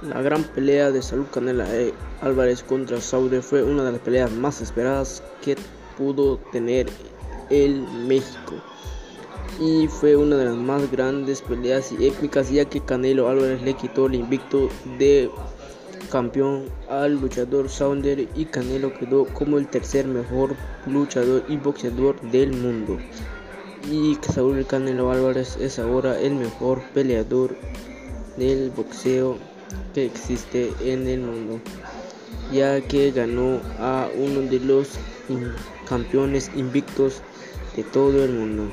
La gran pelea de Salud Canela e Álvarez contra Saude fue una de las peleas más esperadas que pudo tener el México. Y fue una de las más grandes peleas y épicas ya que Canelo Álvarez le quitó el invicto de campeón al luchador Saunder y Canelo quedó como el tercer mejor luchador y boxeador del mundo. Y Saúl Canelo Álvarez es ahora el mejor peleador del boxeo que existe en el mundo, ya que ganó a uno de los campeones invictos de todo el mundo.